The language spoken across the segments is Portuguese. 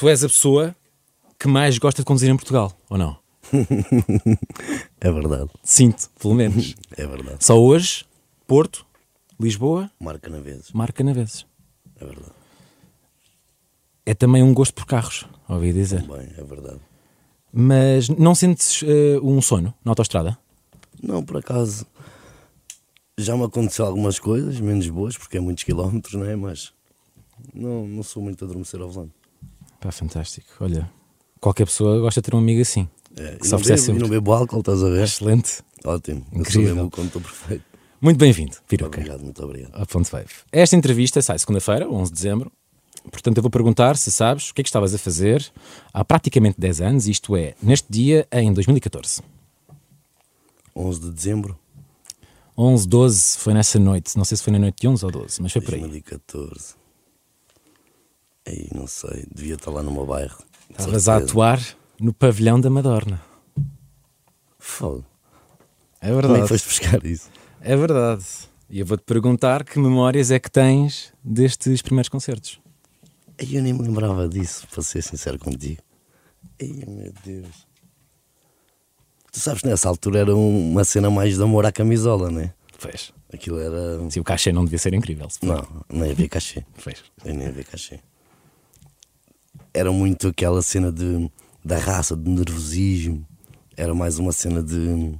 tu és a pessoa que mais gosta de conduzir em Portugal, ou não? É verdade, Sinto, pelo menos. é verdade. Só hoje, Porto, Lisboa, Marca na vezes, marca na vezes. é verdade. É também um gosto por carros, ouvi dizer. Bem, é verdade. Mas não sentes eh, um sono na autostrada? Não, por acaso, já me aconteceu algumas coisas, menos boas, porque é muitos quilómetros, não é? Mas não, não sou muito a adormecer ao volante. Pá, fantástico. Olha, qualquer pessoa gosta de ter um amigo assim. É, Que e, não bebo, e sempre. não bebo álcool, estás a ver? Excelente. Ótimo, eu sou Incrível. mesmo o conto perfeito. Muito bem-vindo, Piroca. Obrigado, muito obrigado. A Ponte Wave. Esta entrevista sai segunda-feira, 11 de dezembro. Portanto, eu vou perguntar se sabes o que é que estavas a fazer há praticamente 10 anos, isto é, neste dia em 2014. 11 de dezembro 11, 12, foi nessa noite. Não sei se foi na noite de 11 ou 12, mas foi de por aí. 2014. Aí, não sei, devia estar lá no meu bairro. Estavas a atuar no pavilhão da Madorna. Foda. É Como é verdade. que foste buscar isso? É verdade. E eu vou-te perguntar que memórias é que tens destes primeiros concertos. Aí eu nem me lembrava disso, para ser sincero contigo. Ai, meu Deus. Tu sabes nessa altura era um- uma cena mais de amor à camisola, né? Fez. Aquilo era. Sim, o cachê não devia ser incrível. Se for. Não, não ia ver cachê. Fez. Eu nem ia ver cachê. Era muito aquela cena de, da raça, de nervosismo. Era mais uma cena de.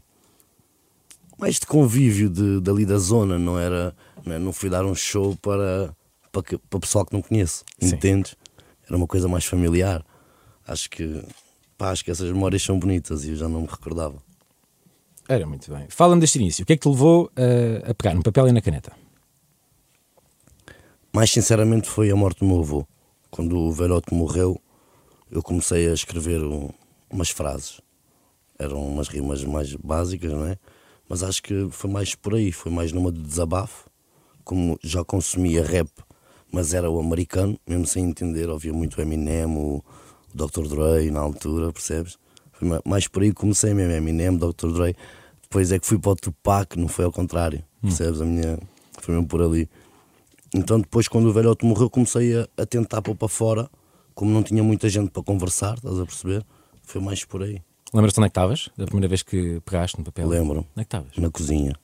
Mais de convívio de, dali da zona, não era. Não, é? não fui dar um show para, para, que- para pessoal que não conheço, Sim. entendes? Era uma coisa mais familiar. Acho que. Pá, acho que essas memórias são bonitas e eu já não me recordava. Era muito bem. Fala-me deste início. O que é que te levou a, a pegar no papel e na caneta? Mais sinceramente foi a morte do meu avô. Quando o velhote morreu, eu comecei a escrever um- umas frases. Eram umas rimas mais básicas, não é? Mas acho que foi mais por aí, foi mais numa de desabafo. Como já consumia rap, mas era o americano, mesmo sem entender, ouvia muito Eminem, o, Dr. Dre na altura, percebes? Foi ma- mais por aí que comecei mesmo, Eminem, Dr. Dre. Depois é que fui para o Tupac, não foi ao contrário, percebes? A minha, foi mesmo por ali. Então depois quando o velhote morreu comecei a, a tentar pôr para fora, como não tinha muita gente para conversar, estás a perceber? Foi mais por aí. Lembras-te onde é que estavas? Da primeira vez que pegaste no papel? Lembro, Onde é que estavas? na cozinha,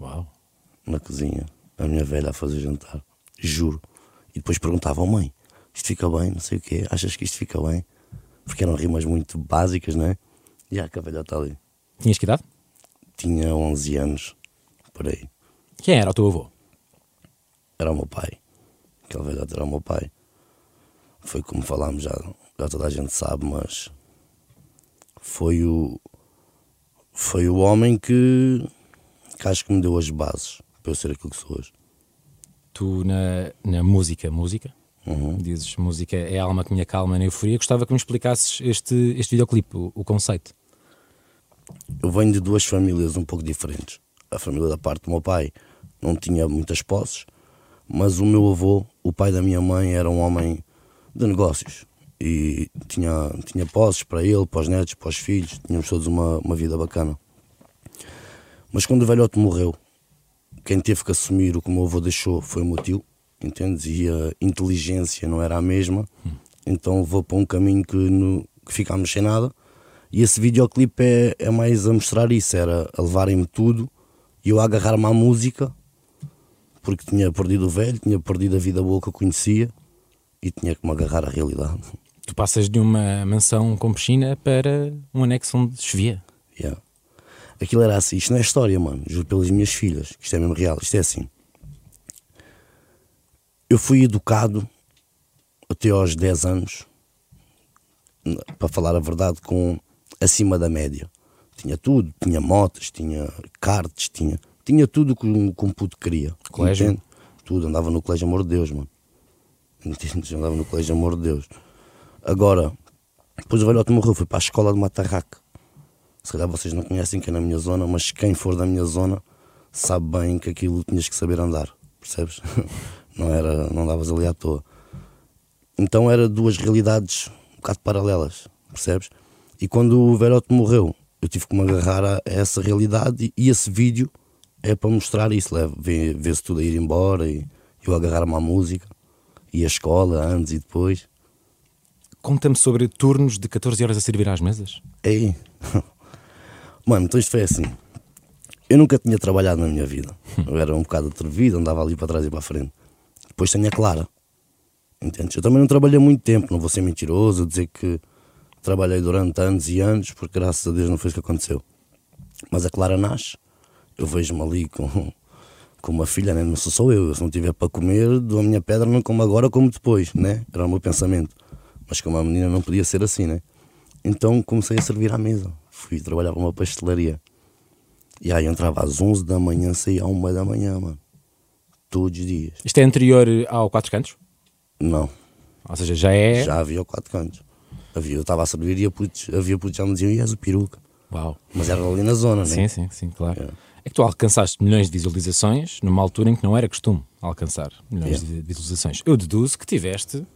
Uau. na cozinha, a minha velha a fazer jantar, juro. E depois perguntava, oh mãe, isto fica bem, não sei o quê, achas que isto fica bem? Porque eram rimas muito básicas, não é? E a velha está ali. Tinhas que idade? Tinha 11 anos, por aí. Quem era o teu avô? Era o meu pai. Aquele velhote era o meu pai. Foi como falámos já, já toda a gente sabe, mas foi o foi o homem que, que acho que me deu as bases para eu ser aquilo que sou hoje. Tu na, na música, música, Uhum. dizes música é a alma que me acalma na euforia. Gostava que me explicasses este, este videoclipe, o, o conceito. Eu venho de duas famílias um pouco diferentes. A família da parte do meu pai não tinha muitas posses, mas o meu avô, o pai da minha mãe, era um homem de negócios e tinha, tinha posses para ele, para os netos, para os filhos, tínhamos todos uma, uma vida bacana. Mas quando o velhote morreu, quem teve que assumir o que o meu avô deixou foi o meu tio, entendes? E a inteligência não era a mesma, então vou para um caminho que, no, que ficámos sem nada. E esse videoclipe é, é mais a mostrar isso, era a levarem-me tudo e eu a agarrar-me à música, porque tinha perdido o velho, tinha perdido a vida boa que eu conhecia e tinha que me agarrar à realidade. Tu passas de uma mansão com piscina para um anexo onde chovia. Yeah. Aquilo era assim, isto não é história, mano, juro pelas minhas filhas, que isto é mesmo real, isto é assim. Eu fui educado até aos 10 anos, para falar a verdade, com acima da média. Tinha tudo, tinha motas, tinha cartas, tinha, tinha tudo que um, que um puto queria. Colégio? entende? Tudo, andava no colégio Amor de Deus, mano. Entendes? Andava no colégio Amor de Deus. Agora, depois o velhote morreu, fui para a escola de Matarraque. Se calhar vocês não conhecem que é na minha zona, mas quem for da minha zona sabe bem que aquilo tinhas que saber andar, percebes? Não era, não davas ali à toa. Então era duas realidades um bocado paralelas, percebes? E quando o velhote morreu, eu tive que me agarrar a essa realidade e esse vídeo é para mostrar isso, vê-se tudo a ir embora e eu agarrar-me à música e a escola antes e depois. conta-me sobre turnos de 14 horas a servir às mesas. Aí. Mano, então isto foi assim. Eu nunca tinha trabalhado na minha vida. Eu era um bocado atrevido, andava ali para trás e para a frente. Depois tenho a Clara. Entendes? Eu também não trabalhei muito tempo, não vou ser mentiroso, dizer que trabalhei durante anos e anos, porque graças a Deus não foi isso que aconteceu. Mas a Clara nasce, eu vejo-me ali com, com uma filha, né? não sou só eu, se não tiver para comer, dou a minha pedra, não como agora, como depois, né? Era o meu pensamento. Mas como a menina não podia ser assim, né? Então comecei a servir à mesa. Fui trabalhar para uma pastelaria. E aí entrava às 11 da manhã, saía à 1 da manhã, mano. Todos os dias. Isto é anterior ao Quatro Cantos? Não, Ou seja, já é. já havia o quatro cantos. Havia, eu estava a servir e havia putos, havia putos que já me diziam, e és o peruca. Uau. Mas era ali na zona, né? Sim, sim, sim, claro. É. É que tu alcançaste milhões de visualizações numa altura em que não era costume alcançar milhões É. de visualizações. Eu deduzo que tiveste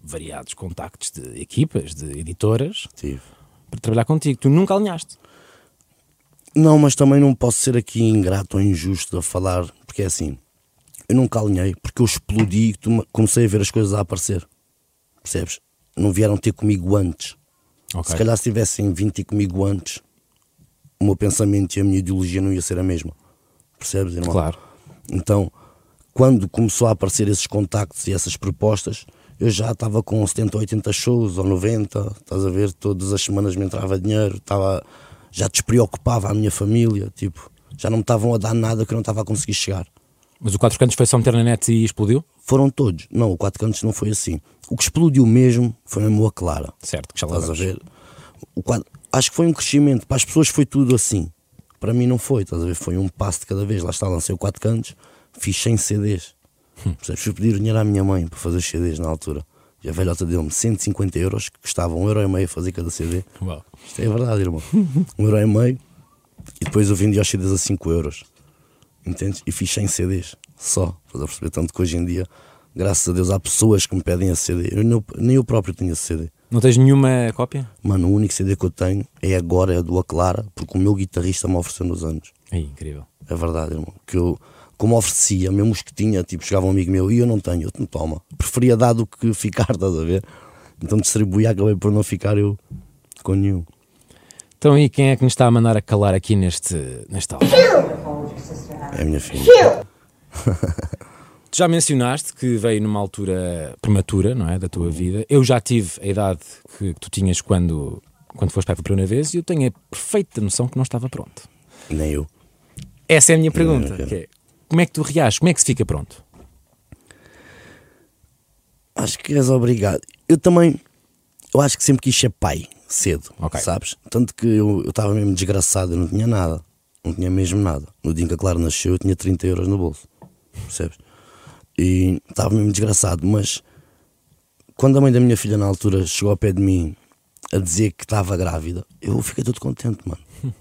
variados contactos de equipas, de editoras, Tive. para trabalhar contigo. Tu nunca alinhaste. Não, mas também não posso ser aqui ingrato ou injusto a falar, porque é assim, eu nunca alinhei, porque eu explodi e comecei a ver as coisas a aparecer. Percebes? Não vieram ter comigo antes. Ok. Se calhar se tivessem vindo ter comigo antes, o meu pensamento e a minha ideologia não ia ser a mesma. Percebes, irmão? Claro. Então, quando começou a aparecer esses contactos e essas propostas, eu já estava com 70, 80 shows ou 90, estás a ver? Todas as semanas me entrava dinheiro, estava, já despreocupava a minha família, tipo, já não me estavam a dar nada que eu não estava a conseguir chegar. Mas o Quatro Cantos foi só meter na net e explodiu? Foram todos. Não, o Quatro Cantos não foi assim. O que explodiu mesmo foi mesmo a Clara. Certo, que já lá Estás a ver? O quadro, acho que foi um crescimento. Para as pessoas foi tudo assim. Para mim não foi, estás a ver? Foi um passo de cada vez. Lá está, lancei o quatro cantos, fiz 100 CDs. Hum. Percebes? Fui pedir dinheiro à minha mãe para fazer os CDs na altura. E a velhota deu-me 150 euros, que custava um euro e meio a fazer cada CD. Uau. Isto é verdade, irmão. Um euro e meio. E depois eu vendi os CDs a 5 euros. Entendes? E fiz 100 CDs só. Estás a perceber? Tanto que hoje em dia, graças a Deus, há pessoas que me pedem esse CD. Eu, nem eu- próprio esse CD. Não tens nenhuma cópia? Mano, o único CD que eu tenho é agora, é do Aclara, porque o meu guitarrista me ofereceu nos anos. Aí, incrível. É verdade, irmão. Que eu, como oferecia, mesmo os que tinha, tipo, chegava um amigo meu e eu não tenho, eu te toma. Preferia dar do que ficar, estás a ver? Então distribuí, acabei por não ficar eu com nenhum. Então, e quem é que nos está a mandar a calar aqui neste, neste álbum? É a minha filha. Tu já mencionaste que veio numa altura prematura, não é? Da tua vida. Eu já tive a idade que, que tu tinhas quando, quando foste pai pela primeira vez e eu tenho a perfeita noção que não estava pronto. Nem eu. Essa é a minha pergunta. é, como é que tu reages? Como é que se fica pronto? Acho que és obrigado. Eu também, eu acho que sempre quis ser pai, cedo, Ok. sabes? Tanto que eu estava mesmo desgraçado, eu não tinha nada. Não tinha mesmo nada. No dia em que a Clara nasceu, eu tinha 30 euros no bolso, percebes? E estava mesmo desgraçado, mas quando a mãe da minha filha na altura chegou ao pé de mim a dizer que estava grávida, eu fiquei todo contente, mano.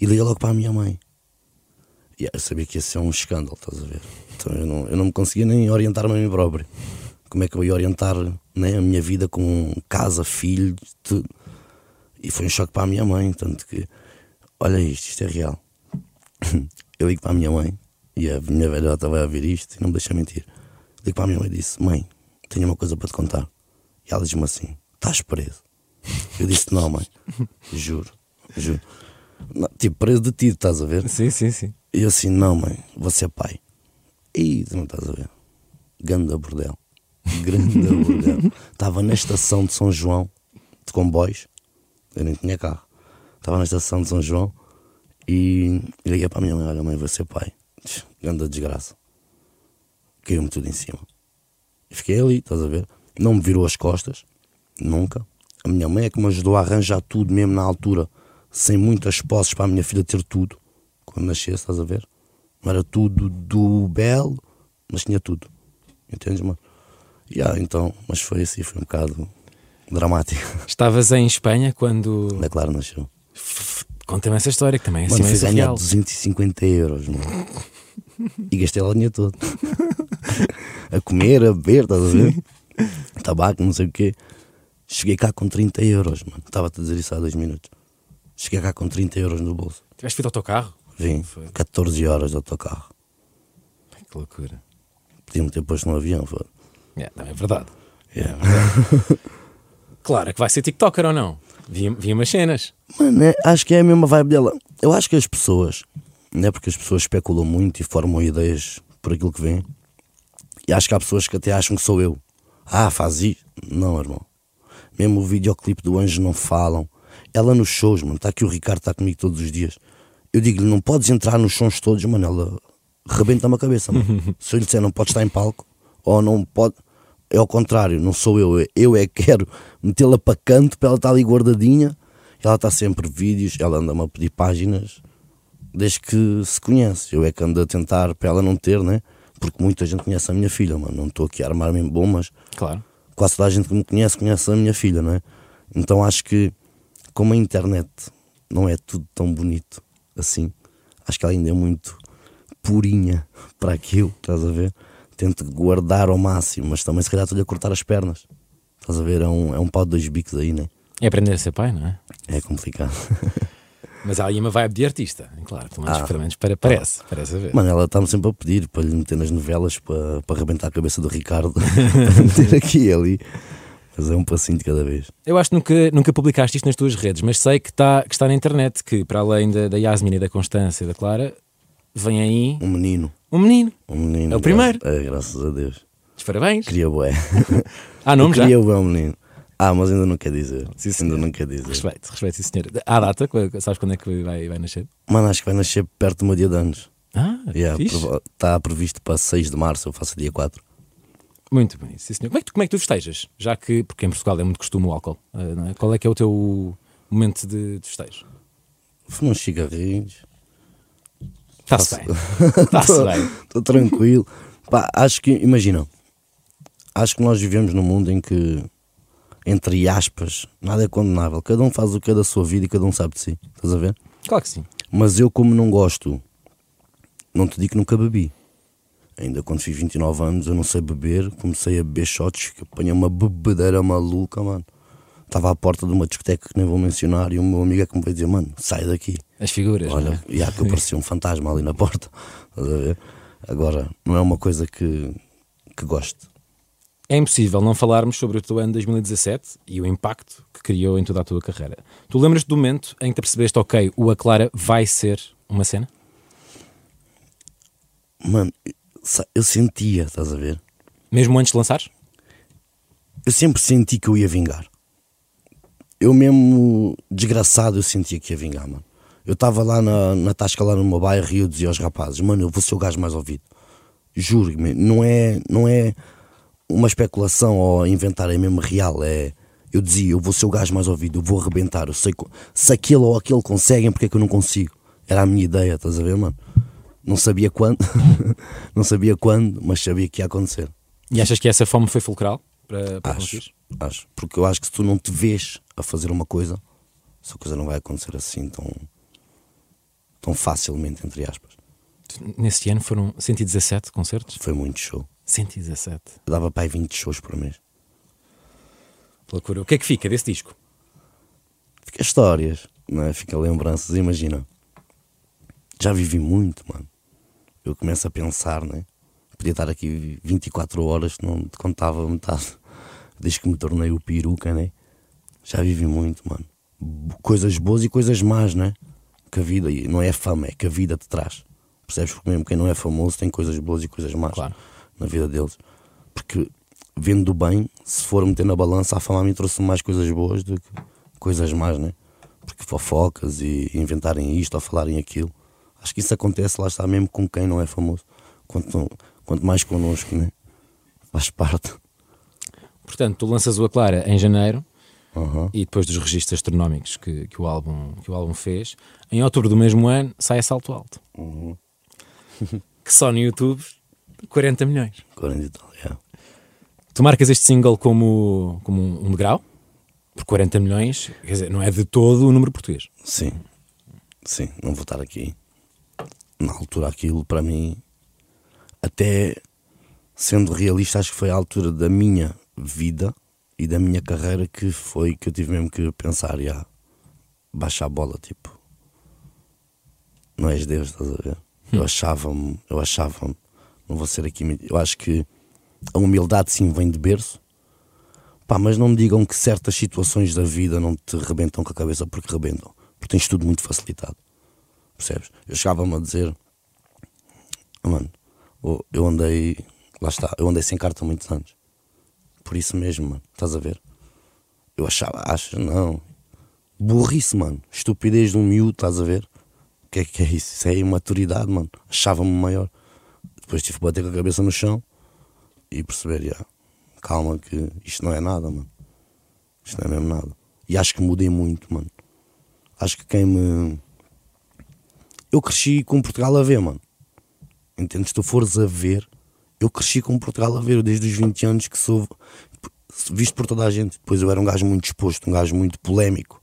E liguei logo para a minha mãe. E eu sabia que ia ser um escândalo, estás a ver? Então eu não, eu não me conseguia nem orientar-me a mim próprio. Como é que eu ia orientar né, a minha vida com casa, filho, tudo. E foi um choque para a minha mãe, tanto que, olha isto, isto é real. Eu ligo para a minha mãe, e a minha velhota vai ouvir isto e não me deixa mentir. Ligo para a minha mãe e disse: Mãe, tenho uma coisa para te contar. E ela diz-me assim: Estás preso? Eu disse: Não, mãe, juro, juro. Não, tipo, preso detido, estás a ver? Sim, sim, sim. E eu assim: Não, mãe, você é pai. E tu não estás a ver? Ganda bordel. Grande bordel. Estava na estação de São João, de comboios. Eu nem tinha carro. Estava na estação de São João e liguei para a minha mãe: Olha, mãe, você é pai. Ganda desgraça. Caiu-me tudo em cima. E fiquei ali, estás a ver? Não me virou as costas, nunca. A minha mãe é que me ajudou a arranjar tudo, mesmo na altura, sem muitas posses para a minha filha ter tudo. Quando nascesse, estás a ver? Não era tudo do belo, mas tinha tudo. Entendes, mano? Yeah, então, mas foi assim, foi um bocado dramático. Estavas em Espanha quando. Ainda claro, nasceu. Conta-me essa história que também é Mano, assim, fui é ganhar surreal. 250 euros, mano. E gastei lá o dinheiro todo. a comer, a beber, estás a ver? Tabaco, não sei o quê. Cheguei cá com 30 euros, mano. Estava-te a dizer isso há dois minutos. Cheguei cá com 30 euros no bolso. Tiveste feito autocarro? Vim, Foi. 14 horas de autocarro. Que loucura. Podia-me ter posto no avião, foda. É, não, é verdade. Yeah. Claro que vai ser TikToker ou não? Vi, vi umas cenas. Mano, é- acho que é a mesma vibe dela. Eu acho que as pessoas, não é porque as pessoas especulam muito e formam ideias por aquilo que vêm. E acho que há pessoas que até acham que sou eu. Ah, faz isso. Não, irmão. Mesmo o videoclipe do Anjo não falam. Ela nos shows, mano. Está aqui o Ricardo, está comigo todos os dias. Eu digo-lhe, não podes entrar nos sons todos, mano. Ela rebenta-me a cabeça, mano. Se eu lhe disser, não podes estar em palco, ou não pode. É ao contrário, não sou eu. Eu é que quero metê-la para canto para ela estar ali guardadinha. Ela está sempre vídeos, ela anda-me a pedir páginas desde que se conhece. Eu é que ando a tentar para ela não ter, né? Porque muita gente conhece a minha filha, mano. Não estou aqui a armar-me em bom, mas Claro. quase toda a gente que me conhece conhece a minha filha, não é? Então acho que, como a internet não é tudo tão bonito assim, acho que ela ainda é muito purinha para aquilo, estás a ver? Tento guardar ao máximo, mas também se calhar estou-lhe a cortar as pernas. Estás a ver? É um, é um pau de dois bicos aí, né? É aprender a ser pai, não é? É complicado. Mas há aí uma vibe de artista, claro. Pelo menos, Ah. pelo menos para, parece, parece haver. Mano, ela está-me sempre a pedir para lhe meter nas novelas para, para arrebentar a cabeça do Ricardo, para meter aqui e ali. Mas é um passinho de cada vez. Eu acho que nunca, nunca publicaste isto nas tuas redes, mas sei que está, que está na internet, que para além da, da Yasmin e da Constância e da Clara, vem aí Um menino. um menino. Um menino. É o primeiro? É, graças a Deus. Os parabéns. Queria bué. Há nome já? Queria bué um menino. Ah, mas ainda não quer dizer. Sim, ainda senhor. não quer dizer. Respeito, respeito, sim, senhor. Há data, sabes quando é que vai, vai nascer? Mano, acho que vai nascer perto do meu dia de anos. Ah, Yeah, fixe. prova- Está previsto para 6 de março, eu faço dia 4. Muito bem, sim senhor. Como é, que, tu- como é que tu festejas? Já que, porque em Portugal é muito costume o álcool, ah, não é? Qual é que é o teu momento de, de festejo? Fui uns cigarrinhos. Está-se bem. Está-se bem. Estou tranquilo. Pá, acho que, imagina, acho que nós vivemos num mundo em que, entre aspas, nada é condenável. Cada um faz o que é da sua vida e cada um sabe de si. Estás a ver? Claro que sim. Mas eu, como não gosto, não te digo que nunca bebi. Ainda quando fiz 29 anos, eu não sei beber, comecei a beber shots, que apanhei uma bebedeira maluca, mano. Estava à porta de uma discoteca que nem vou mencionar e o meu amigo é que me veio dizer: Mano, sai daqui. As figuras. não é? Olha, e há que eu parecia um fantasma ali na porta. Estás a ver? Agora, não é uma coisa que, que gosto. É impossível não falarmos sobre o teu ano 2017 e o impacto que criou em toda a tua carreira. Tu lembras do momento em que te percebeste, ok, o A Clara vai ser uma cena? Mano, eu sentia, estás a ver? Mesmo antes de lançares? Eu sempre senti que eu ia vingar. Eu mesmo, desgraçado, eu sentia que ia vingar, mano. Eu estava lá na, na tasca, lá no meu bairro, e eu dizia aos rapazes, mano, eu vou ser o gajo mais ouvido. Juro-me, não é, não é uma especulação ou inventar, é mesmo real. É, eu dizia, eu vou ser o gajo mais ouvido, eu vou arrebentar. Eu sei se aquele ou aquele conseguem, porque é que eu não consigo? Era a minha ideia, estás a ver, mano? Não sabia quando, não sabia quando, mas sabia que ia acontecer. E achas que essa fome foi fulcral para, para Acho, conseguires? acho. Porque eu acho que se tu não te vês a fazer uma coisa, essa coisa não vai acontecer assim tão, tão facilmente, entre aspas. Nesse ano foram 117 concertos? Foi muito show. 117. Eu dava para aí 20 shows por mês. Loucura. O que é que fica desse disco? Fica histórias, não é? Fica lembranças. Imagina, já vivi muito, mano. Eu começo a pensar, né? Podia estar aqui 24 horas, não te contava metade. Desde que me tornei o peruca, né? Já vivi muito, mano. Coisas boas e coisas más, né? Que a vida, não é fama, é que a vida te traz. Percebes? Porque mesmo quem não é famoso tem coisas boas e coisas más Claro. Na vida deles. Porque vendo bem, se for meter na balança, a fama mim trouxe mais coisas boas do que coisas más, né? Porque fofocas e inventarem isto ou falarem aquilo. Acho que isso acontece lá está mesmo com quem não é famoso. Quanto, quanto mais connosco, né? Faz parte. Portanto, tu lanças o A Clara em janeiro Aham. e depois dos registros astronómicos que, que, o álbum, que o álbum fez, em outubro do mesmo ano sai a Salto Alto. Uhum. que só no YouTube 40 milhões. 40 e tal, yeah. Tu marcas este single como, como um, degrau, por 40 milhões, quer dizer, não é de todo o número português. Sim, sim, não vou estar aqui. Na altura, aquilo para mim, até sendo realista, acho que foi a altura da minha vida e da minha carreira que foi que eu tive mesmo que pensar, já, baixa a bola, tipo, não és Deus, estás a ver? Eu achava-me, eu achava-me, não vou ser aqui, eu acho que a humildade sim vem de berço, Pá, mas não me digam que certas situações da vida não te rebentam com a cabeça porque rebentam. Porque tens tudo muito facilitado. Percebes? Eu chegava-me a dizer, "Ah, mano, eu- andei, lá está, eu andei sem carta há muitos anos. Por isso mesmo, mano, estás a ver? Eu achava, acho, não. Burrice, mano. Estupidez de um miúdo, estás a ver? O que é que é isso? Isso é imaturidade, mano. Achava-me maior. Depois tive que bater com a cabeça no chão e perceber, calma, que isto não é nada, mano. Isto não é mesmo nada. E acho que mudei muito, mano. Acho que quem me. Eu cresci com Portugal a ver, mano. Entendes? Se tu fores a ver, eu cresci com Portugal a ver desde os 20 anos que sou visto por toda a gente. Depois eu era um gajo muito exposto, um gajo muito polémico.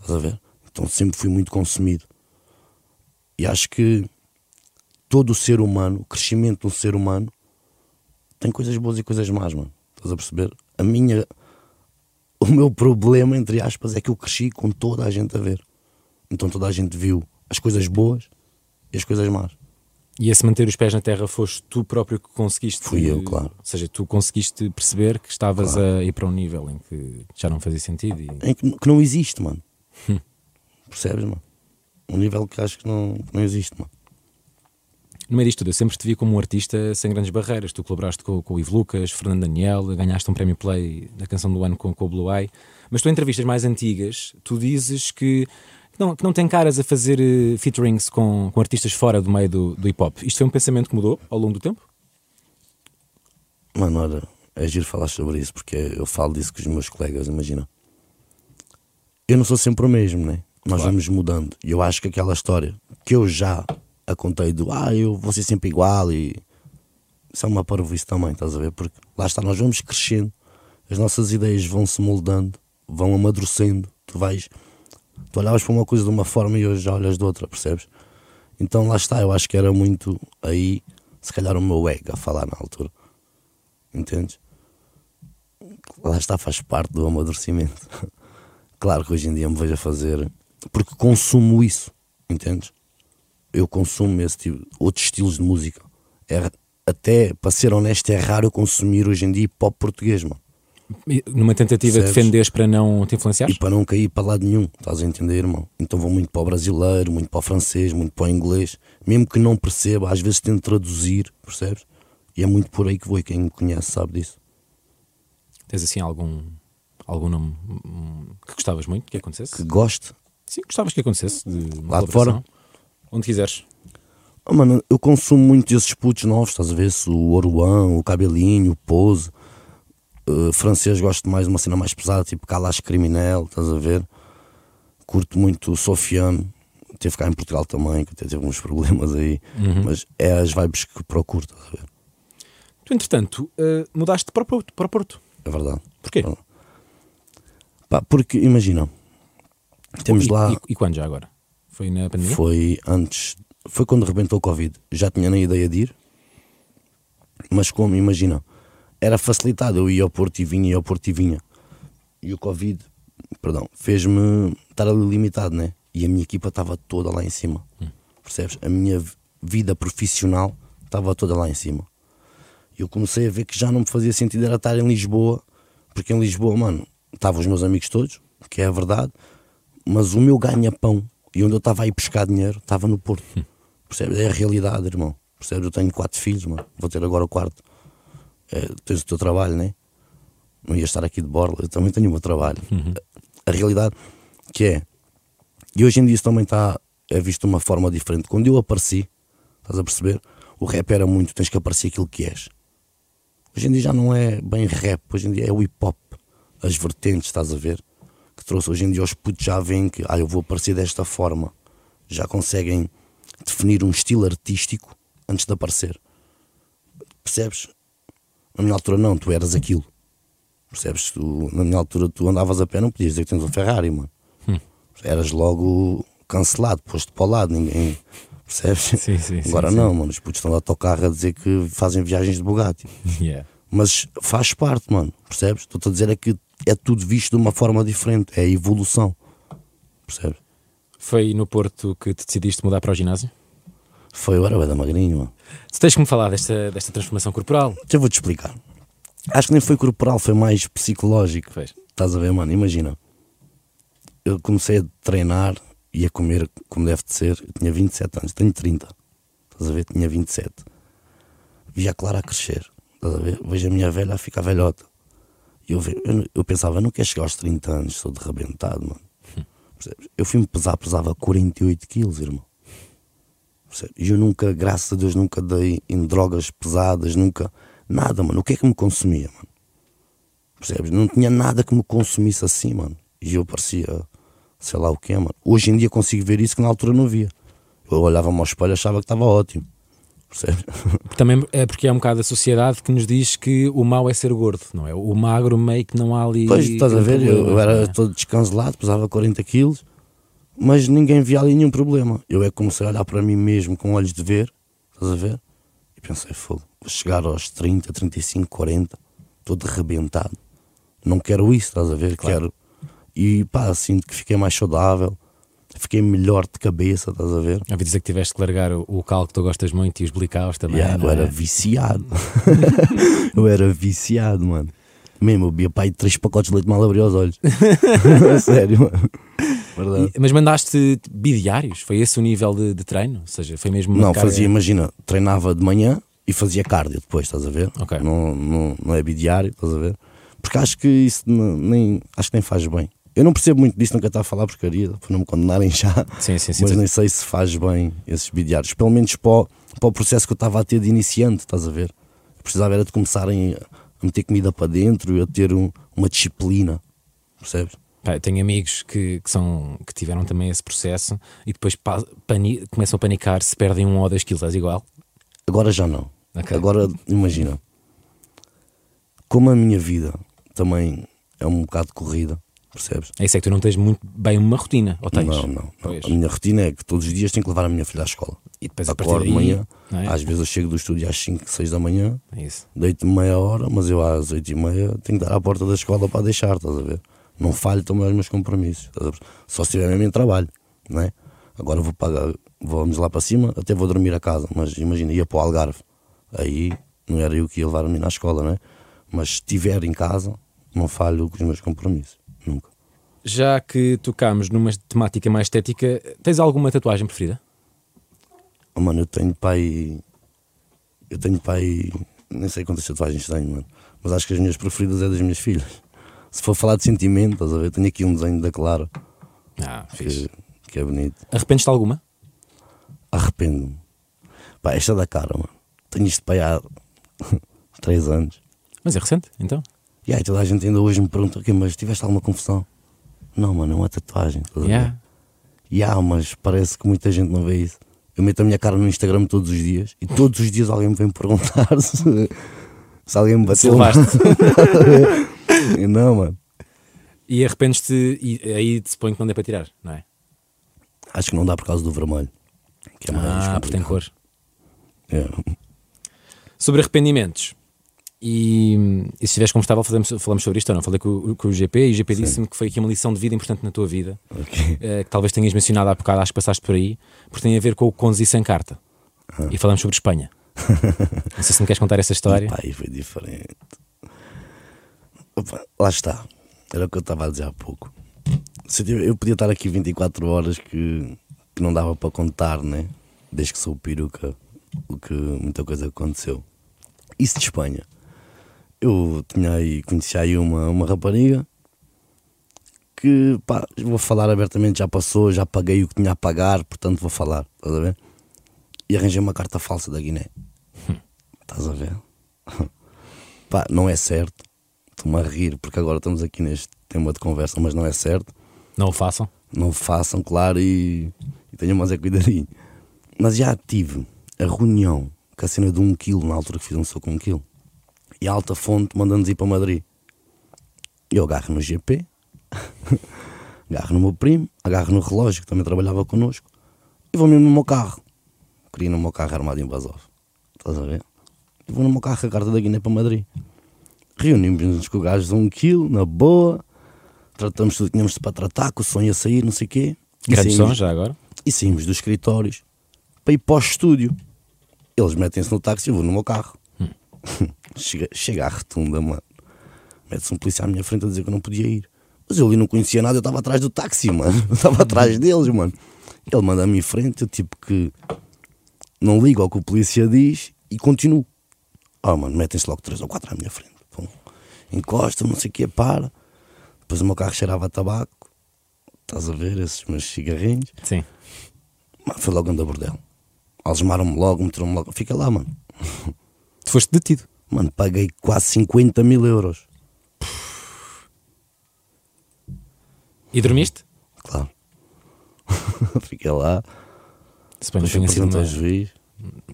Estás a ver? Então sempre fui muito consumido. E acho que todo o ser humano, o crescimento do ser humano, tem coisas boas e coisas más, mano. Estás a perceber? A minha. O meu problema, entre aspas, é que eu cresci com toda a gente a ver. Então toda a gente viu as coisas boas e as coisas más. E esse manter os pés na terra foste tu próprio que conseguiste. Fui eu, claro. Ou seja, tu conseguiste perceber que estavas a ir para um nível em que já não fazia sentido. E... Em que, que não existe, mano. Percebes, mano? Um nível que acho que não, que não existe, mano. No meio disto tudo, eu sempre te vi como um artista sem grandes barreiras. Tu colaboraste com, com o Ivo Lucas, Fernando Daniel, ganhaste um prémio Play da canção do ano com, com o Blue Eye. Mas tu, em entrevistas mais antigas, tu dizes que não, que não tem caras a fazer eh, featurings com, com artistas fora do meio do, do hip hop. Isto foi um pensamento que mudou ao longo do tempo? Mano, olha, é giro falar sobre isso porque eu falo disso com os meus colegas, imagina. Eu não sou sempre o mesmo, né? Nós Claro. vamos mudando. E eu acho que aquela história que eu já a contei do ah, eu vou ser sempre igual e isso é uma parvoíce também, estás a ver? Porque lá está, nós vamos crescendo, as nossas ideias vão se moldando, vão amadurecendo, tu vais, tu olhavas para uma coisa de uma forma e hoje já olhas de outra, percebes? Então lá está, eu acho que era muito aí, se calhar o meu ego a falar na altura. Entendes? Lá está, faz parte do amadurecimento. Claro que hoje em dia me vejo a fazer, porque consumo isso, entendes? Eu consumo esse tipo, outros estilos de música. É, até, para ser honesto, é raro eu consumir hoje em dia pop português, mano. E Numa tentativa de defenderes para não te influenciares? E para não cair para lado nenhum, estás a entender, irmão? Então vou muito para o brasileiro, muito para o francês, muito para o inglês. Mesmo que não perceba, às vezes tento traduzir, percebes? E é muito por aí que vou e quem me conhece sabe disso. Tens assim algum, algum nome hum, que gostavas muito que acontecesse? Que goste. Sim, gostavas que acontecesse de uma Lá de colaboração? Onde quiseres. Oh, mano, eu consumo muito esses putos novos, estás a ver? Se O Oruan, o Cabelinho, o Pose. Uh, francês gosto mais de uma cena mais pesada, tipo Kalash Criminel, estás a ver? Curto muito o Sofiane. Teve cá em Portugal também, que até teve uns problemas aí. Mas é as vibes que procuro, estás a ver? Tu, entretanto, eh, mudaste para o Porto. Para Porto. É verdade. Porquê? Pá, porque imagina, temos e, lá. E, e quando já agora? Foi na pandemia? Foi antes, foi quando rebentou o Covid. Já tinha na ideia de ir, mas como, imagina, era facilitado. Eu ia ao Porto e vinha, ia ao Porto e vinha. E o Covid, perdão, fez-me estar ali limitado, né? E a minha equipa estava toda lá em cima. Percebes? A minha vida profissional estava toda lá em cima. E eu comecei a ver que já não me fazia sentido era estar em Lisboa, porque em Lisboa, mano, estavam os meus amigos todos, que é a verdade, mas o meu ganha-pão e onde eu estava a ir buscar dinheiro estava no Porto. Percebes? É a realidade, irmão. Percebes? Eu tenho quatro filhos, mano. Vou ter agora o quarto. É, tens o teu trabalho, né? Não ia estar aqui de borla. Eu também tenho o meu trabalho. A, a realidade que é. E hoje em dia isso também está é visto de uma forma diferente. Quando eu apareci, estás a perceber? O rap era muito, tens que aparecer aquilo que és. Hoje em dia já não é bem rap, hoje em dia é o hip hop. As vertentes, estás a ver? Que trouxe hoje em dia os putos já veem que ah, eu vou aparecer desta forma. Já conseguem definir um estilo artístico antes de aparecer. Percebes? Na minha altura não, tu eras aquilo. Percebes? Tu, na minha altura tu andavas a pé, não podias dizer que tens um Ferrari, mano. Eras logo cancelado, posto para o lado, ninguém. Percebes? Sim, sim, Agora sim. não, mano. Os putos estão lá a autocarro a dizer que fazem viagens de Bugatti. Yeah. Mas faz parte, mano. Percebes? Estou-te a dizer é que é tudo visto de uma forma diferente. É a evolução. Percebes? Foi no Porto que te decidiste mudar para o ginásio? Foi o Arabé da Magrinho, mano. Tu tens que me falar desta, desta transformação corporal. Eu vou-te explicar. Acho que nem foi corporal, foi mais psicológico. Pois. Estás a ver, mano? Imagina. Eu comecei a treinar e a comer como deve de ser. Eu tinha 27 anos, tenho 30. Estás a ver? Tinha 27. Vi a Clara a crescer. Estás a ver? Vejo a minha velha a ficar velhota. Eu, eu, eu pensava, eu não quero chegar aos 30 anos, sou de rebentado, mano. Eu fui-me pesar, pesava 48 quilos, irmão. E eu nunca, graças a Deus, nunca dei em drogas pesadas, nunca. Nada, mano. O que é que me consumia, mano? Percebes? Não tinha nada que me consumisse assim, mano. E eu parecia, sei lá o que, mano. Hoje em dia consigo ver isso que na altura não via. Eu olhava-me ao espelho e achava que estava ótimo. Percebes? Também é porque é um bocado a sociedade que nos diz que o mau é ser gordo, não é? O magro meio que não há ali. Pois, estás a ver? Eu, problema, eu era é? todo descancelado, pesava 40 quilos, mas ninguém via ali nenhum problema. Eu é que comecei a olhar para mim mesmo com olhos de ver, estás a ver? E pensei, fogo, vou chegar aos 30, 35, 40, todo arrebentado. Não quero isso, estás a ver? Quero. E pá, sinto que fiquei mais saudável, fiquei melhor de cabeça, estás a ver? Ouvi dizer que tiveste que largar o, o cal que tu gostas muito e os blicaus também. Yeah, eu é? era viciado. eu era viciado, mano. Mesmo, eu bebia pai três pacotes de leite mal abrir os olhos. A Sério, mano. E- mas mandaste bidiários? Foi esse o nível de, de treino? Ou seja, foi mesmo Não, carga- fazia, imagina, treinava de manhã e fazia cardio depois, estás a ver? Ok. Não, não, não é bidiário, estás a ver? Porque acho que isso nem, acho que nem faz bem. Eu não percebo muito disso, nunca está a falar porcaria, para não me condenarem já. Sim, sim, sim. mas nem sei se faz bem esses bidiários. Pelo menos para o, para o processo que eu estava a ter de iniciante, estás a ver? Eu precisava era de começarem a meter comida para dentro e a ter um- uma disciplina, percebes? Pá, tenho amigos que, que, são, que tiveram também esse processo e depois pa- pani- começam a panicar se perdem um ou dois quilos. És igual? Agora já não. Ok. Agora, imagina, como a minha vida também é um bocado corrida, percebes? É isso é que tu não tens muito bem uma rotina, ou tens? Não, não, não. A minha rotina é que todos os dias tenho que levar a minha filha à escola. E depois a partir de manhã, é? às vezes eu chego do estúdio às 5, 6 da manhã, É deito-me meia hora, mas eu às 8 e meia tenho que dar à porta da escola para deixar, estás a ver? Não falho também aos meus compromissos? Só se estiver mesmo em trabalho, não é? Agora vou pagar, vamos lá para cima, até vou dormir a casa, mas imagina, ia para o Algarve, aí não era eu que ia levar a menina à escola, não é? Mas se estiver em casa, não falho com os meus compromissos. Já que tocámos numa temática mais estética, tens alguma tatuagem preferida? Oh, mano, eu tenho pai. Eu tenho pai. Nem sei quantas tatuagens tenho, mano. Mas acho que as minhas preferidas é das minhas filhas. Se for falar de sentimento, estás a ver? Tenho aqui um desenho da Clara Ah, fixe. que, que é bonito. Arrependes-te de alguma? Arrependo-me. Pá, esta é da cara, mano. Tenho isto pai há 3 anos. Mas é recente, então. E aí toda a gente ainda hoje me pergunta: ok, mas tiveste alguma confusão? Não, mano, é uma tatuagem. Ver? Yeah. Há, mas parece que muita gente não vê isso. Eu meto a minha cara no Instagram todos os dias e todos os dias alguém me vem perguntar se, se alguém me Se bateu. levaste. E não, mano. E arrependes-te, e aí te suponho que não dê para tirar, não é? Acho que não dá por causa do vermelho. Que é mais Ah, porque tem cor. É. Sobre arrependimentos. E, e se estiveres confortável, falamos, falamos sobre isto ou não? Falei com, o- com o GP e o GP disse-me que foi aqui uma lição de vida importante na tua vida, Ok. eh, que talvez tenhas mencionado há bocado, acho que passaste por aí, porque tem a ver com o conduzir sem carta. Ah. E falamos sobre Espanha. não sei se me queres contar essa história. Pá, aí foi diferente. Opa, lá está. Era o que eu estava a dizer há pouco. Eu podia estar aqui 24 horas que, que não dava para contar, né? Desde que sou peruca, o que muita coisa aconteceu. Isso de Espanha. Eu tinha aí, conheci aí uma, uma rapariga que, pá, vou falar abertamente, já passou, já paguei o que tinha a pagar, portanto vou falar, estás a ver? E arranjei uma carta falsa da Guiné. Estás a ver? Pá, não é certo. Estou-me a rir porque agora estamos aqui neste tema de conversa, mas não é certo. Não o façam. Não o façam, claro, e, e tenham mais é cuidadinho. Mas já tive a reunião com a cena de um quilo, na altura que fiz um soco com um quilo. E a alta fonte mandando-nos ir para Madrid. Eu agarro no GP, agarro no meu primo, agarro no relógio, que também trabalhava connosco, e vou mesmo no meu carro. Queria no meu carro armado em Basov. Estás a ver? E vou no meu carro com a carta da Guiné para Madrid. Reunimos-nos com o gajo de um quilo, na boa. Tratamos tudo que tínhamos para tratar, que o som ia sair, não sei o quê. E Grande saímos- som já agora. e saímos dos escritórios para ir para o estúdio. Eles metem-se no táxi e eu vou no meu carro. chega, chega à retunda, mano. Mete-se um polícia à minha frente a dizer que eu não podia ir. Mas eu ali não conhecia nada, eu estava atrás do táxi, mano. Eu estava atrás deles, mano. Ele manda-me em frente, eu tipo que não ligo ao que o polícia diz e continuo. Oh, mano, metem-se logo três ou quatro à minha frente. Pum. Encosta, não sei o que, para. Depois o meu carro cheirava a tabaco. Estás a ver esses meus cigarrinhos? Sim. Mano, foi logo anda bordel. Algemaram-me logo, meteram-me logo. Fica lá, mano. Tu foste detido. Mano, paguei quase 50 mil euros. E dormiste? Claro. Fiquei lá. Se bem não tenha, sido uma, juiz.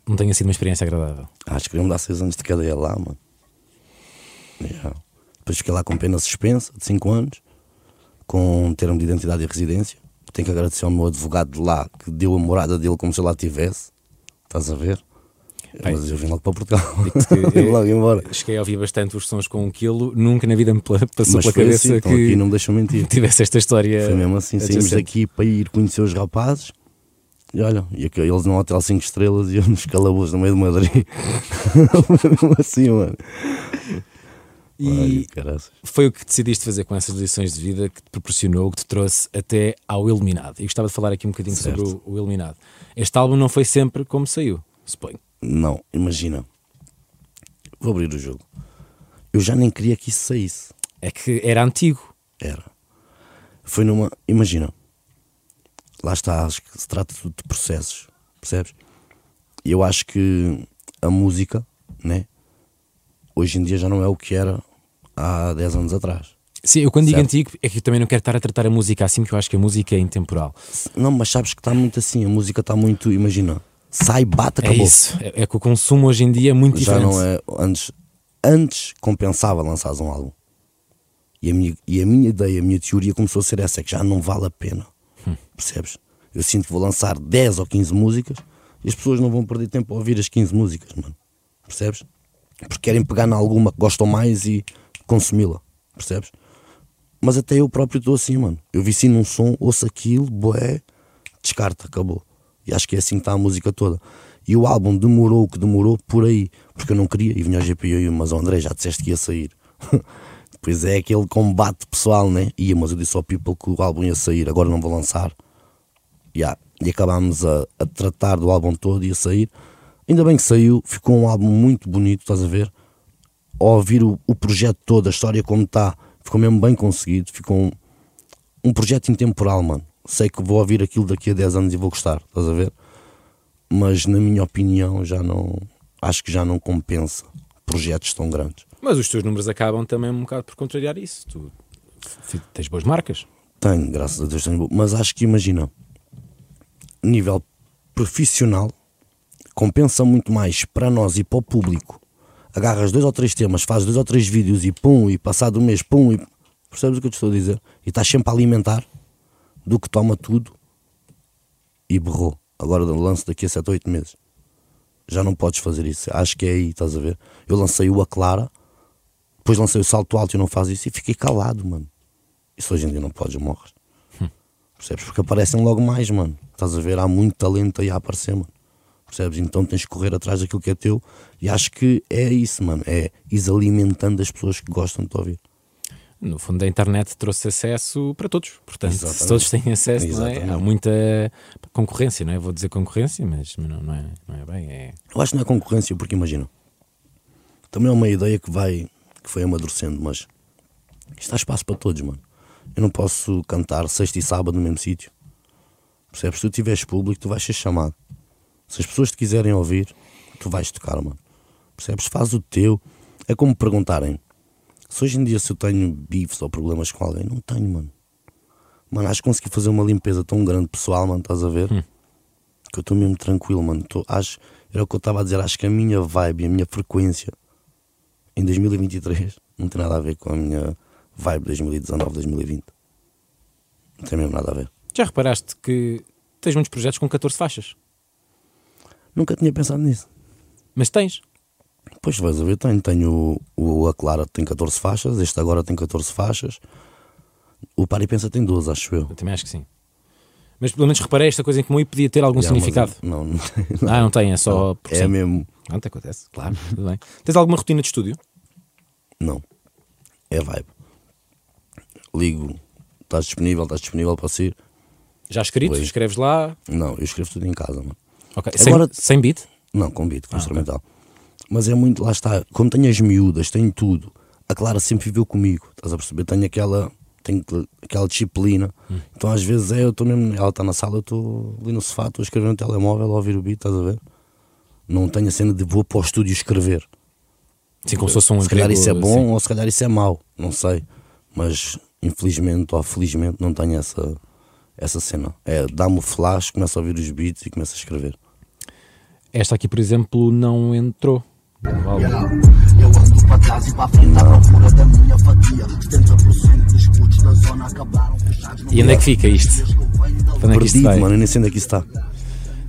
não tenha sido uma experiência agradável. Acho que iam dar 6 anos de cadeia lá, mano. Yeah. Depois fiquei lá com pena suspensa de 5 anos, com termo de identidade e residência. Tenho que agradecer ao meu advogado de lá que deu a morada dele como se eu lá tivesse. Estás a ver? Bem, Mas eu vim logo para Portugal. Logo embora. cheguei a ouvir bastante os sons com um quilo, nunca na vida me passou Mas pela foi cabeça assim, então que aqui não me deixam mentir. tivesse esta história. Foi mesmo assim, saímos daqui para ir conhecer os rapazes. E olha, e eles num hotel 5 estrelas e eu nos calabouços no meio de Madrid. Assim, mano. E Ai, foi o que decidiste fazer com essas lições de vida que te proporcionou, que te trouxe até ao Iluminado. E gostava de falar aqui um bocadinho Certo. sobre o, o Iluminado. Este álbum não foi sempre como saiu, suponho. Não, imagina. Vou abrir o jogo. Eu já nem queria que isso saísse. É que era antigo. Era. Foi numa. Imagina. Lá está, acho que se trata de processos. Percebes? E eu acho que a música, né? Hoje em dia já não é o que era há 10 anos atrás. Sim, eu quando digo Certo. antigo é que eu também não quero estar a tratar a música assim, porque eu acho que a música é intemporal. Não, mas sabes que está muito assim. A música está muito. Imagina. Sai, bate, acabou. É isso. É, é que o consumo hoje em dia é muito já diferente. não é. Antes, antes compensava lançares um álbum. E a, minha, e a minha ideia, a minha teoria começou a ser essa: é que já não vale a pena. Percebes? Eu sinto que vou lançar 10 ou 15 músicas e as pessoas não vão perder tempo a ouvir as 15 músicas, mano. Percebes? Porque querem pegar na alguma que gostam mais e consumi-la. Percebes? Mas até eu próprio estou assim, mano. Eu vici num som, ouço aquilo, boé, descarta, acabou. E acho que é assim que está a música toda. E o álbum demorou o que demorou por aí, porque eu não queria. E vinha e eu, mas oh, André, já disseste que ia sair. Depois é aquele combate pessoal, né? Ia, mas eu disse ao People que o álbum ia sair, agora não vou lançar. Ya. E acabámos a, a tratar do álbum todo e a sair. Ainda bem que saiu, ficou um álbum muito bonito, estás a ver? Ao ouvir o, o projeto todo, a história como está, ficou mesmo bem conseguido. Ficou um, um projeto intemporal, mano. Sei que vou ouvir aquilo daqui a 10 anos e vou gostar, estás a ver? Mas na minha opinião já não. Acho que já não compensa projetos tão grandes. Mas os teus números acabam também um bocado por contrariar isso. Tu tens boas marcas. Tenho, graças a Deus tenho. bo- Mas acho que imagina, nível profissional, compensa muito mais para nós e para o público. Agarras dois ou três temas, fazes dois ou três vídeos e pum, e passado um mês, pum, e percebes o que eu te estou a dizer? E estás sempre a alimentar do que toma tudo e berrou. Agora lanço daqui a 7 ou 8 meses. Já não podes fazer isso. Acho que é aí, estás a ver? Eu lancei o A Clara, depois lancei o Salto Alto e não faz isso e fiquei calado, mano. Isso hoje em dia não podes, morres. Percebes? Porque aparecem logo mais, mano. Estás a ver? Há muito talento aí a aparecer, mano. Percebes? Então tens que correr atrás daquilo que é teu. E acho que é isso, mano. É ir alimentando as pessoas que gostam de te ouvir. No fundo, a internet trouxe acesso para todos. Portanto, se Exatamente. todos têm acesso, não é? há muita concorrência, não é? Vou dizer concorrência, mas não, não é, não é bem. É... Eu acho que não é concorrência, porque imagina. Também é uma ideia que vai. que foi amadurecendo, mas. Isto há espaço para todos, mano. Eu não posso cantar sexta e sábado no mesmo sítio. Percebes? Se tu tiveres público, tu vais ser chamado. Se as pessoas te quiserem ouvir, tu vais tocar, mano. Percebes? Faz o teu. É como perguntarem se hoje em dia se eu tenho bifes ou problemas com alguém. Não tenho, mano. Mano, acho que consegui fazer uma limpeza tão grande pessoal, mano, estás a ver? Que eu estou mesmo tranquilo, mano. Tô, acho, era o que eu estava a dizer, acho que a minha vibe, a minha frequência em 2023 não tem nada a ver com a minha vibe 2019, 2020. Não tem mesmo nada a ver. Já reparaste que tens muitos projetos com 14 faixas, Nunca tinha pensado nisso. mas tens. Pois vais a ver, tenho, tenho o, A Clara tem 14 faixas, este agora tem 14 faixas. O Pari Pensa tem 12, acho eu. Eu também acho que sim. Mas pelo menos reparei esta coisa em comum e podia ter algum Yeah, significado. Não, não, Ah, não tem, é só. por é mesmo. Pronto, acontece, claro, tudo bem. Tens alguma rotina de estúdio? Não. É vibe. Ligo. Estás disponível, estás disponível para sair? Já escrito? Escreves lá? Não, eu escrevo tudo em casa, mano. Ok. Agora- Sem, sem beat? Não, com beat, com instrumental. Mas é muito, lá está, como tenho as miúdas, tenho tudo. A Clara sempre viveu comigo, estás a perceber? Tenho aquela, tenho que- aquela disciplina. Então às vezes é, eu estou mesmo, ela está na sala, eu estou ali no sofá, estou a escrever no telemóvel, a ouvir o beat, estás a ver? Não tenho a cena de vou para o estúdio escrever. Sim, como se fosse um se calhar isso é bom assim. ou se calhar isso é mau, não sei. Mas infelizmente ou felizmente não tenho essa, essa cena. É, dá-me o flash, começo a ouvir os beats e começo a escrever. Esta aqui, por exemplo, não entrou. Eu ando para trás e para frente à procura da minha fatia. 70% dos putos da zona acabaram fechados no E onde é que fica isto? Para onde é que isto Perdido, vai? mano, eu nem sei onde é que isso está.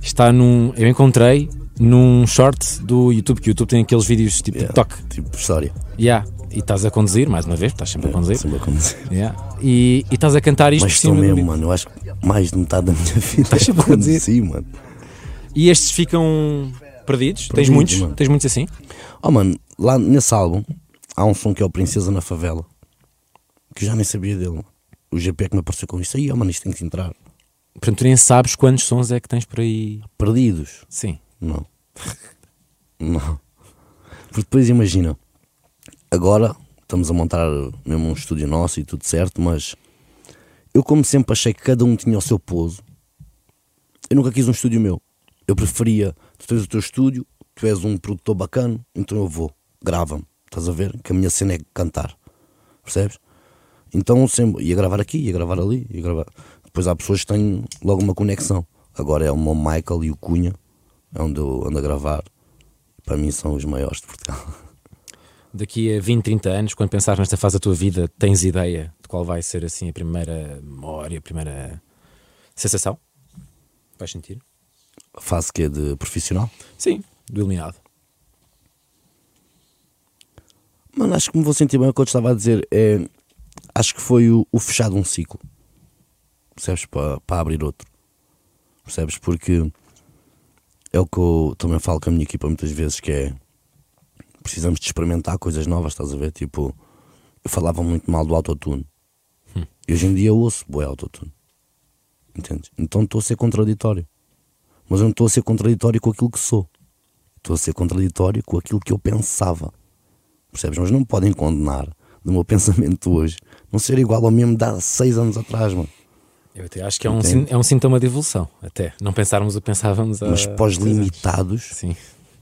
Está num. Eu encontrei num short do YouTube, que o YouTube tem aqueles vídeos tipo Yeah, TikTok. Tipo história. Yeah. E estás a conduzir, mais uma vez, estás sempre a conduzir. Sempre a conduzir. Yeah. E, e estás a cantar isto Mas por estou cima do mesmo, mano. Eu acho que mais de metade da minha vida Estás sempre a é conduzir. Sim, mano. E estes ficam perdidos? Tens Perdidos, muitos? mano. Tens muitos assim? Oh, mano, lá nesse álbum há um som que é o Princesa na Favela. Que eu já nem sabia dele. mano. O GP é que me apareceu com isso. Aí, oh, mano, isto tem que entrar. Portanto, tu nem sabes quantos sons é que tens por aí. Perdidos. Sim. Não. Não. Porque depois imagina, agora estamos a montar mesmo um estúdio nosso e tudo certo, mas eu como sempre achei que cada um tinha o seu pouso, eu nunca quis um estúdio meu. Eu preferia, tu tens o teu estúdio, tu és um produtor bacana, então eu vou, grava-me, estás a ver? Que a minha cena é cantar, percebes? Então sempre ia gravar aqui, ia gravar ali, ia gravar. Depois há pessoas que têm logo uma conexão. Agora é o meu Michael e o Cunha, é onde eu ando a gravar. Para mim são os maiores de Portugal. Daqui a 20, 30 anos, quando pensares nesta fase da tua vida, tens ideia de qual vai ser assim a primeira memória, a primeira sensação? Vais sentir? Fase que é de profissional. Sim, do eliminado. Mano, acho que me vou sentir bem o que eu estava a dizer. É, acho que foi o, o fechar de um ciclo. Percebes? Para, para abrir outro. Percebes? Porque é o que eu também falo com a minha equipa muitas vezes, que é precisamos de experimentar coisas novas, estás a ver? Tipo, eu falava muito mal do autotune. E hoje em dia eu ouço bué autotune. Entendes? Então estou a ser contraditório. Mas eu não estou a ser contraditório com aquilo que sou. Estou a ser contraditório com aquilo que eu pensava. Percebes? Mas não me podem condenar do meu pensamento hoje não ser igual ao mesmo de há seis anos atrás, mano. Eu até acho que é um, é um sintoma de evolução, até. Não pensarmos o que pensávamos há Mas para os seis anos. limitados Sim,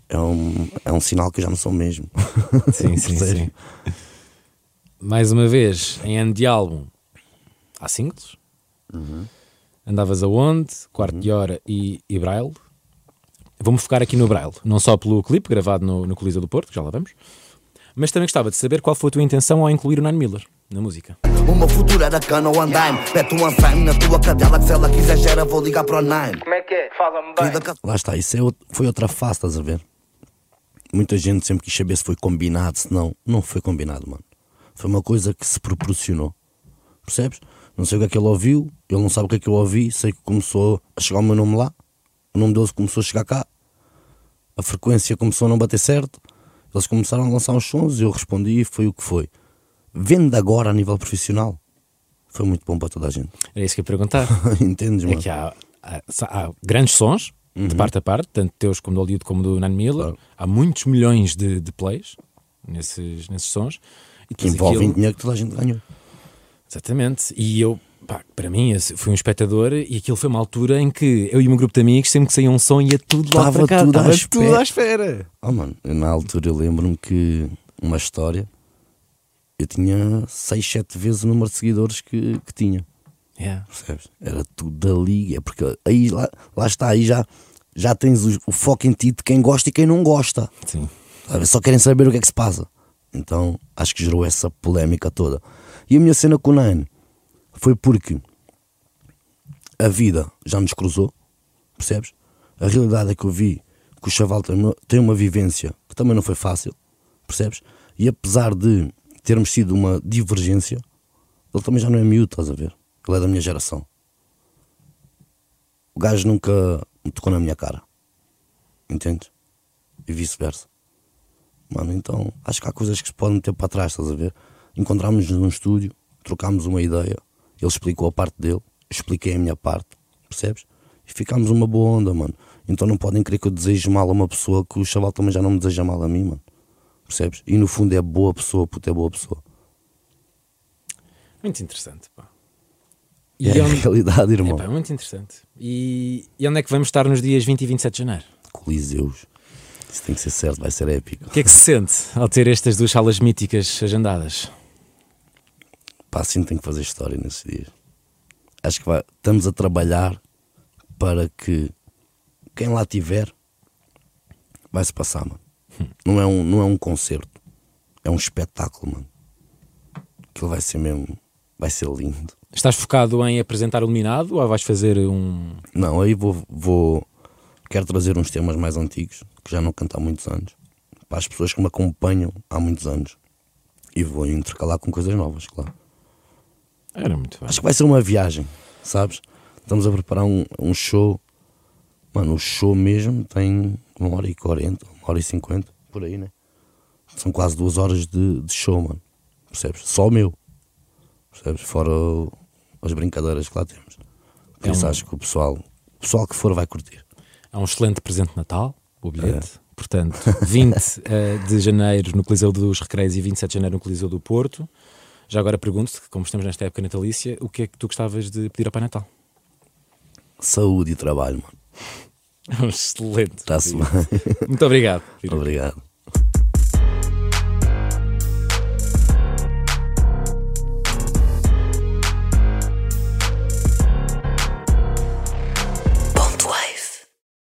é um, é um sinal que eu já não sou mesmo. sim, sim, sim. Mais uma vez, em ano de álbum, há singles. Uhum. Andavas aonde? Quarto de hora e, e Braille. Vou-me focar aqui no Braille, não só pelo clipe gravado no, no Coliseu do Porto, que já lá vamos, mas também gostava de saber qual foi a tua intenção ao incluir o Nine Miller na música. O meu futuro era cana ou andaime. Mete um andaime na tua cadela que se ela quiser gera, vou ligar para o Nine. Como é que é? Fala-me bem. Lá está, isso é out- foi outra face, estás a ver? Muita gente sempre quis saber se foi combinado, se não. Não foi combinado, mano. Foi uma coisa que se proporcionou. Percebes? Não sei o que é que ele ouviu, ele não sabe o que é que eu ouvi, sei que começou a chegar o meu nome lá, o nome deles começou a chegar cá, a frequência começou a não bater certo, eles começaram a lançar uns sons e eu respondi e foi o que foi. Vendo agora a nível profissional, foi muito bom para toda a gente. Era isso que eu ia perguntar. Entendes, É mano? que há, há- há grandes sons, de parte a parte, tanto teus como do Hollywood como do Nine Miller. Claro. Há muitos milhões de, de plays nesses, nesses sons. E Que envolvem aquilo- dinheiro que toda a gente ganhou. Exatamente. E eu, pá, para mim, fui um espectador e aquilo foi uma altura em que eu e o meu grupo de amigos, sempre que saía um som, ia tudo lá para cá. tudo à Estava espera. tudo à espera. Oh mano, eu, na altura eu lembro-me que uma história eu tinha 6, 7 vezes o número de seguidores que, que tinha, Yeah. percebes? Era tudo ali, é porque aí lá, lá está, aí já, já tens o, o foco em ti de quem gosta e quem não gosta. Sim. Sabe? Só querem saber o que é que se passa. Então acho que gerou essa polémica toda. E a minha cena com o Nine foi porque a vida já nos cruzou, percebes? A realidade é que eu vi que o Chaval tem uma, vivência que também não foi fácil, percebes? E apesar de termos sido uma divergência, ele também já não é miúdo, estás a ver? Ele é da minha geração. o gajo nunca me tocou na minha cara. Entendes? E vice-versa. Mano, então acho que há coisas que se podem meter para trás, estás a ver? Encontramos-nos num estúdio, trocámos uma ideia, ele explicou a parte dele, expliquei a minha parte, percebes? E ficámos uma boa onda, mano. Então não podem crer que eu desejo mal a uma pessoa que o chaval também já não me deseja mal a mim, mano. Percebes? E no fundo é boa pessoa, puto, é boa pessoa. Muito interessante, pá. E é a onde- realidade, irmão. É muito interessante. E, e onde é que vamos estar nos dias 20 e 27 de janeiro? Coliseus. Isso tem que ser certo, vai ser épico. O que é que se sente ao ter estas duas salas míticas agendadas? Pá, assim tem que fazer história nesses dias. Acho que vai, estamos a trabalhar para que quem lá tiver vai se passar, mano. Não é um, não é um concerto, é um espetáculo, mano. Aquilo vai ser mesmo, vai ser lindo. Estás focado em apresentar o eliminado ou vais fazer um. Não, aí vou, vou quero trazer uns temas mais antigos que já não canto há muitos anos para as pessoas que me acompanham há muitos anos e vou intercalar com coisas novas, claro. Era muito bem. Acho que vai ser uma viagem, sabes? Estamos a preparar um, um show. Mano, o show mesmo tem uma hora e quarenta, uma hora e cinquenta, por aí, né? São quase duas horas de, de show, mano. Percebes? Só o meu. Percebes? Fora o- as brincadeiras que lá temos. Por É isso um- acho que o pessoal, o pessoal que for vai curtir. É um excelente presente de Natal, o bilhete. Portanto, 20 eh, de janeiro no Coliseu dos Recreios e 27 de janeiro no Coliseu do Porto. Já agora pergunto-te, como estamos nesta época natalícia, o que é que tu gostavas de pedir ao Pai Natal? Saúde e trabalho, mano. Excelente. Está-se bem. Muito obrigado. Obrigado.